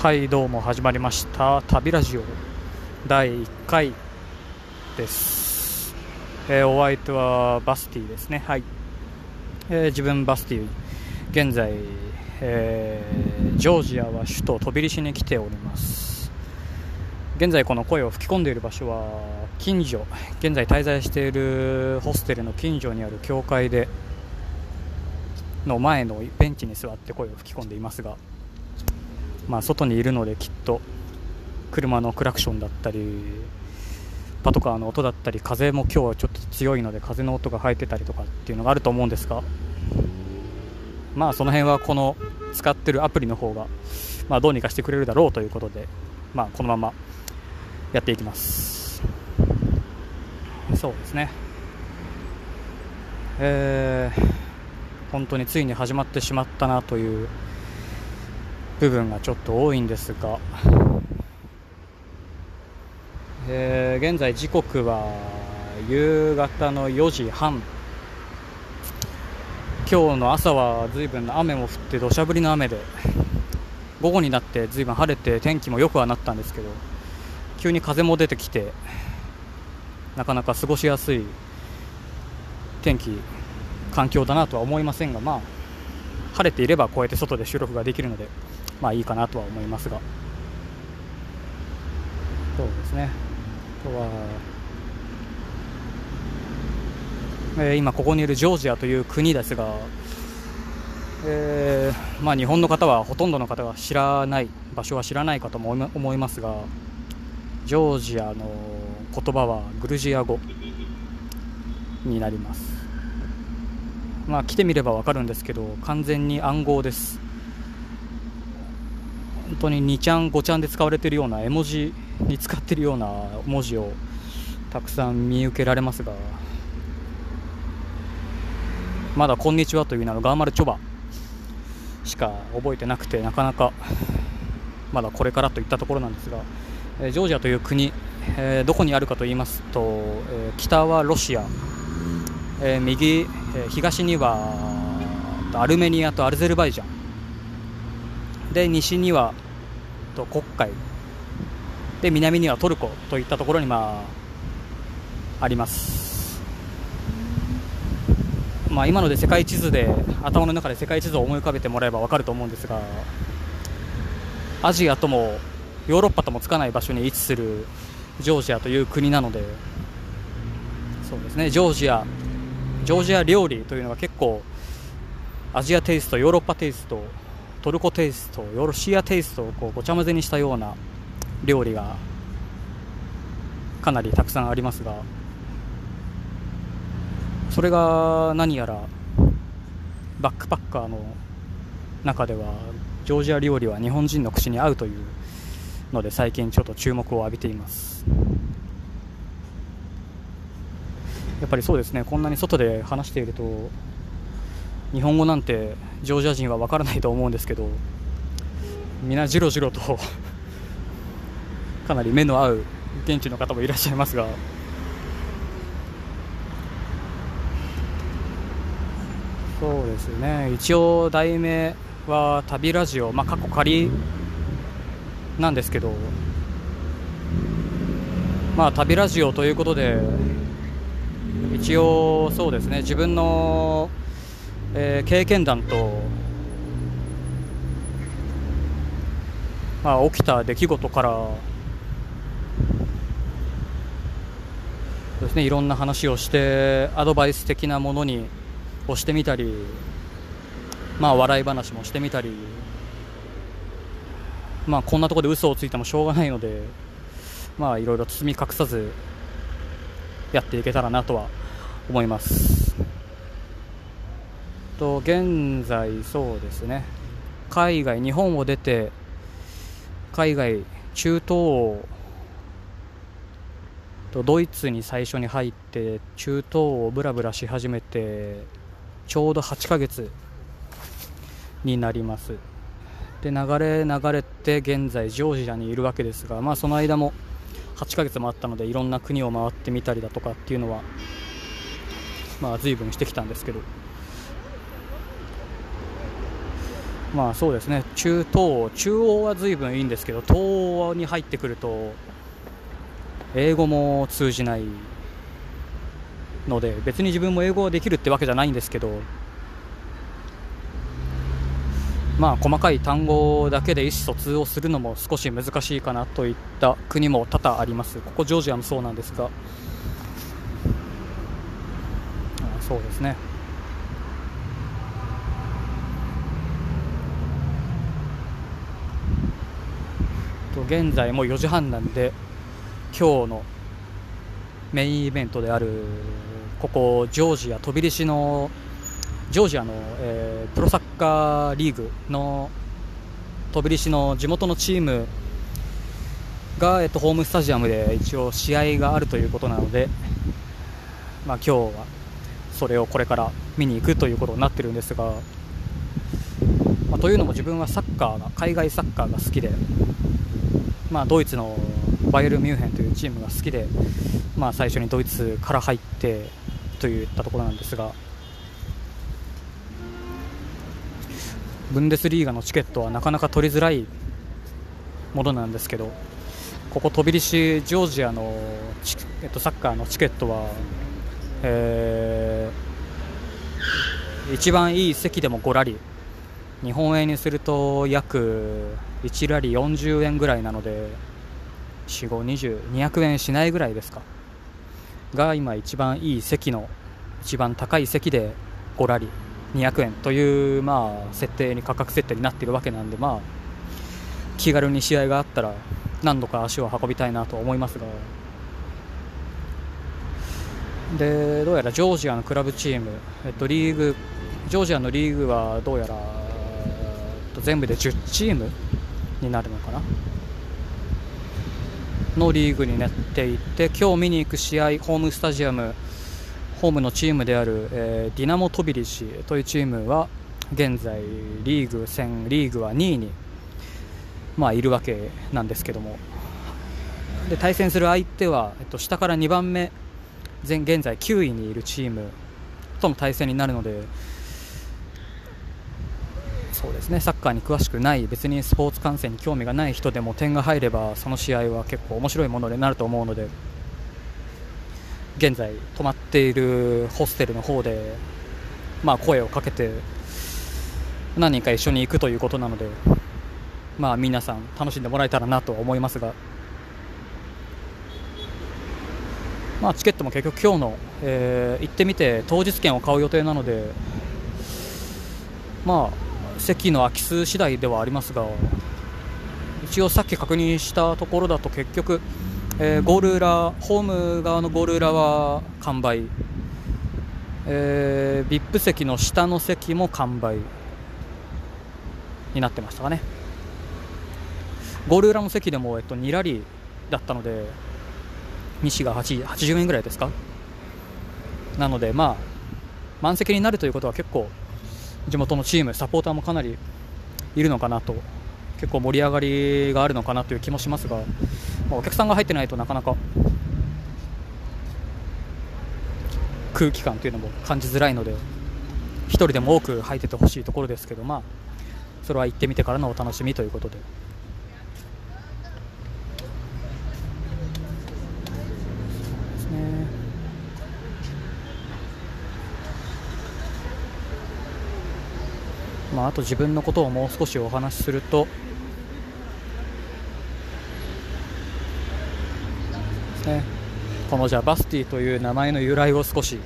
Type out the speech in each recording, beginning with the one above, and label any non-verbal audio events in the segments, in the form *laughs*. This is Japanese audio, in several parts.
はいどうも始まりました。旅ラジオ第1回です、えーお相手はバスティですね。はい、えー自分バスティ現在、えージョージアは首都トビリシに来ております。現在この声を吹き込んでいる場所は近所。現在滞在しているホステルの近所にある教会での前のベンチに座って声を吹き込んでいますがまあ、外にいるのできっと車のクラクションだったりパトカーの音だったり風も今日はちょっと強いので風の音が入ってたりとかっていうのがあると思うんですがまあその辺はこの使ってるアプリの方がまあどうにかしてくれるだろうということでまあこのままやっていきます。そうですね。えー本当についに始まってしまったなという部分がちょっと多いんですが、えー現在時刻は夕方の4時半。今日の朝は随分雨も降って土砂降りの雨で午後になって随分晴れて天気も良くはなったんですけど急に風も出てきてなかなか過ごしやすい天気環境だなとは思いませんがまあ晴れていればこうやって外で収録ができるので。まあいいかなとは思いますが。そうですね。あとは、えー今ここにいるジョージアという国ですが、えーまあ、日本の方はほとんどの方が知らない場所は知らないかとも思いますがジョージアの言葉はグルジア語になります。まあ来てみればわかるんですけど完全に暗号です。当に2ちゃん5ちゃんで使われているような絵文字に使っているような文字をたくさん見受けられますがまだ「こんにちは」という名のガーマルチョバしか覚えてなくてなかなかまだこれからといったところなんですが、えジョージアという国、えどこにあるかと言いますと、え北はロシア、え右、え東にはアルメニアとアルゼルバイジャン。で西にはと黒海。で南にはトルコといったところにまああります、まあ、今ので世界地図で頭の中で世界地図を思い浮かべてもらえば分かると思うんですがアジアともヨーロッパともつかない場所に位置するジョージアという国なのでそうですねジョージア。ジョージア料理というのが結構アジアテイストヨーロッパテイストトルコテイストロシアテイストをこうごちゃ混ぜにしたような料理がかなりたくさんありますがそれが何やらバックパッカーの中ではジョージア料理は日本人の口に合うというので最近ちょっと注目を浴びています。やっぱりそうですねこんなに外で話していると日本語なんてジョージア人は分からないと思うんですけど皆じろじろと *laughs* かなり目の合う現地の方もいらっしゃいますがそうですね。一応題名は旅ラジオまあ過去仮なんですけどまあ旅ラジオということで一応そうですね。自分の、えー経験談とまあ、起きた出来事からですねいろんな話をしてアドバイス的なものにをしてみたりまあ笑い話もしてみたりまあこんなところで嘘をついてもしょうがないのでまあいろいろ包み隠さずやっていけたらなとは思います。と現在そうですね。海外日本を出て海外中東欧とドイツに最初に入って中東をブラブラし始めてちょうど8ヶ月になります。で流れ流れて現在ジョージアにいるわけですがまあその間も8ヶ月もあったのでいろんな国を回ってみたりだとかっていうのはまあ随分してきたんですけど。まあそうですね。中東。中央は随分いいんですけど東欧に入ってくると英語も通じないので別に自分も英語ができるってわけじゃないんですけどまあ細かい単語だけで意思疎通をするのも少し難しいかなといった国も多々あります。ここジョージアもそうなんですが。そうですね。現在も4時半なんで今日のメインイベントであるここジョージア飛び出しのジョージアの、えー、プロサッカーリーグの飛び出しの地元のチームが、えっと、ホームスタジアムで一応試合があるということなので、まあ、今日はそれをこれから見に行くということになってるんですが、まあ、というのも自分はサッカーが海外サッカーが好きでまあ、ドイツのバイエル・ミュンヘンというチームが好きで、まあ、最初にドイツから入ってといったところなんですがブンデスリーガのチケットはなかなか取りづらいものなんですけどここ飛び出しジョージアの、えっと、サッカーのチケットは、えー、一番いい席でも5ラリ日本円にすると約1ラリー40円ぐらいなので4520円しないぐらいですか。が今一番いい席の一番高い席で5ラリー200円というまあ設定に価格設定になっているわけなんでまあ気軽に試合があったら何度か足を運びたいなと思いますが。でどうやらジョージアのクラブチーム、えっと、リーグジョージアのリーグはどうやら全部で10チームになるのかな？のリーグになっていて今日見に行く試合ホームスタジアムホームのチームである、えー、ディナモ・トビリシというチームは現在リーグ戦リーグは2位に、まあ、いるわけなんですけども。で対戦する相手は、えっと、下から2番目現在9位にいるチームとの対戦になるのでそうですね。サッカーに詳しくない別にスポーツ観戦に興味がない人でも点が入ればその試合は結構面白いものになると思うので現在泊まっているホステルの方で、まあ、声をかけて何人か一緒に行くということなので、まあ、皆さん楽しんでもらえたらなと思いますが、まあ、チケットも結局今日の、えー、行ってみて当日券を買う予定なのでまあ席の空き数次第ではありますが一応さっき確認したところだと結局、えー、ゴール裏ホーム側のゴール裏は完売、えー、VIP 席の下の席も完売。になってましたかね。ゴール裏の席でも、えっと、2ラリーだったので西が80円ぐらいですか。なのでまあ満席になるということは結構地元のチーム、サポーターもかなりいるのかなと、結構盛り上がりがあるのかなという気もしますが、まあ、お客さんが入ってないとなかなか空気感というのも感じづらいので、1人でも多く入っててほしいところですけど、まあ、それは行ってみてからのお楽しみということで。まあ、あと自分のことをもう少しお話しするとね、このじゃバスティという名前の由来を少し、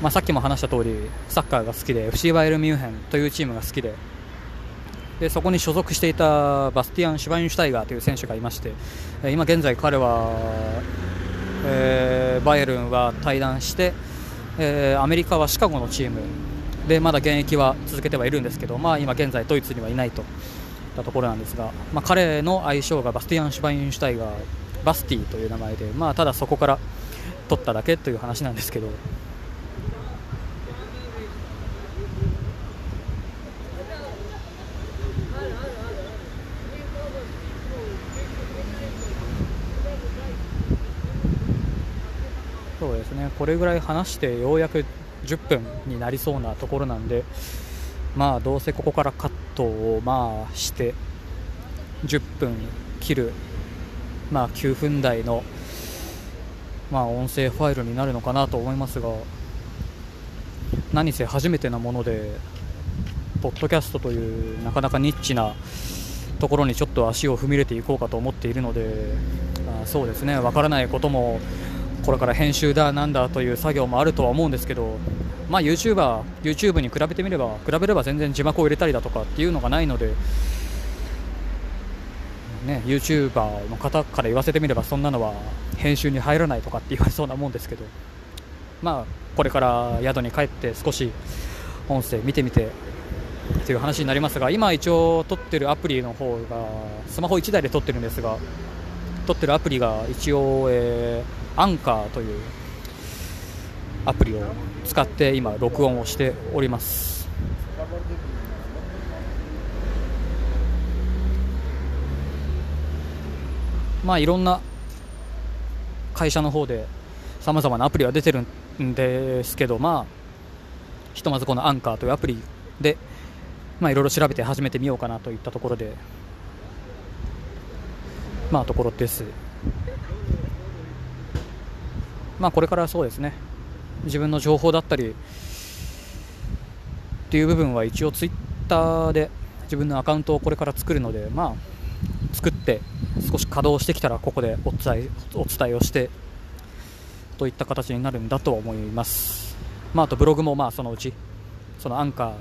まあ、さっきも話した通りサッカーが好きで FC バイエルミュンヘンというチームが好きででそこに所属していたバスティアン・シュバインシュタイガーという選手がいまして今現在彼は、えー、バイエルンは退団して、えー、アメリカはシカゴのチームでまだ現役は続けてはいるんですけど、まあ、今現在ドイツにはいないといったところなんですが、まあ、彼の愛称がバスティアン・シュバインシュタイガーバスティという名前で、まあ、ただそこから取っただけという話なんですけど。そうですねこれぐらい話してようやく10分になりそうなところなんで、まあどうせここからカットをまあして10分切るまあ9分台のまあ音声ファイルになるのかなと思いますが何せ初めてなものでポッドキャストというなかなかニッチなところにちょっと足を踏み入れていこうかと思っているのであそうですね分からないこともこれから編集だなんだという作業もあるとは思うんですけどまあ YouTuber、YouTube に比べてみれば比べれば全然字幕を入れたりだとかっていうのがないので、ね、YouTuber の方から言わせてみればそんなのは編集に入らないとかって言われそうなもんですけどまあこれから宿に帰って少し音声見てみてという話になりますが今一応撮ってるアプリの方がスマホ1台で撮ってるんですが撮ってるアプリが一応、えー、アンカーというアプリを使って今録音をしております。まあいろんな会社の方でさまざまなアプリは出てるんですけどまあひとまずこのアンカーというアプリでまあいろいろ調べて始めてみようかなといったところでまあところです。まあこれからそうですね。自分の情報だったりっていう部分は一応ツイッターで自分のアカウントをこれから作るのでまあ作って少し稼働してきたらここでお伝えお伝えをしてといった形になるんだと思います、まあ、あとブログもまあそのうちそのアンカー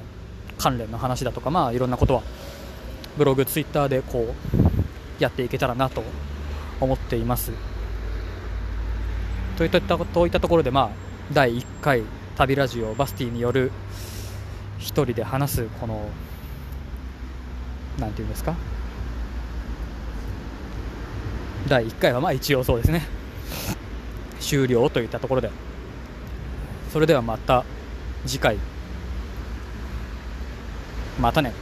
関連の話だとかまあいろんなことはブログ、ツイッターでこうやっていけたらなと思っています。といったといったところでまあ第1回旅ラジオバスティによる1人で話すこの何て言うんですか？第1回はまあ一応そうですね。終了といったところで。それではまた次回。またね。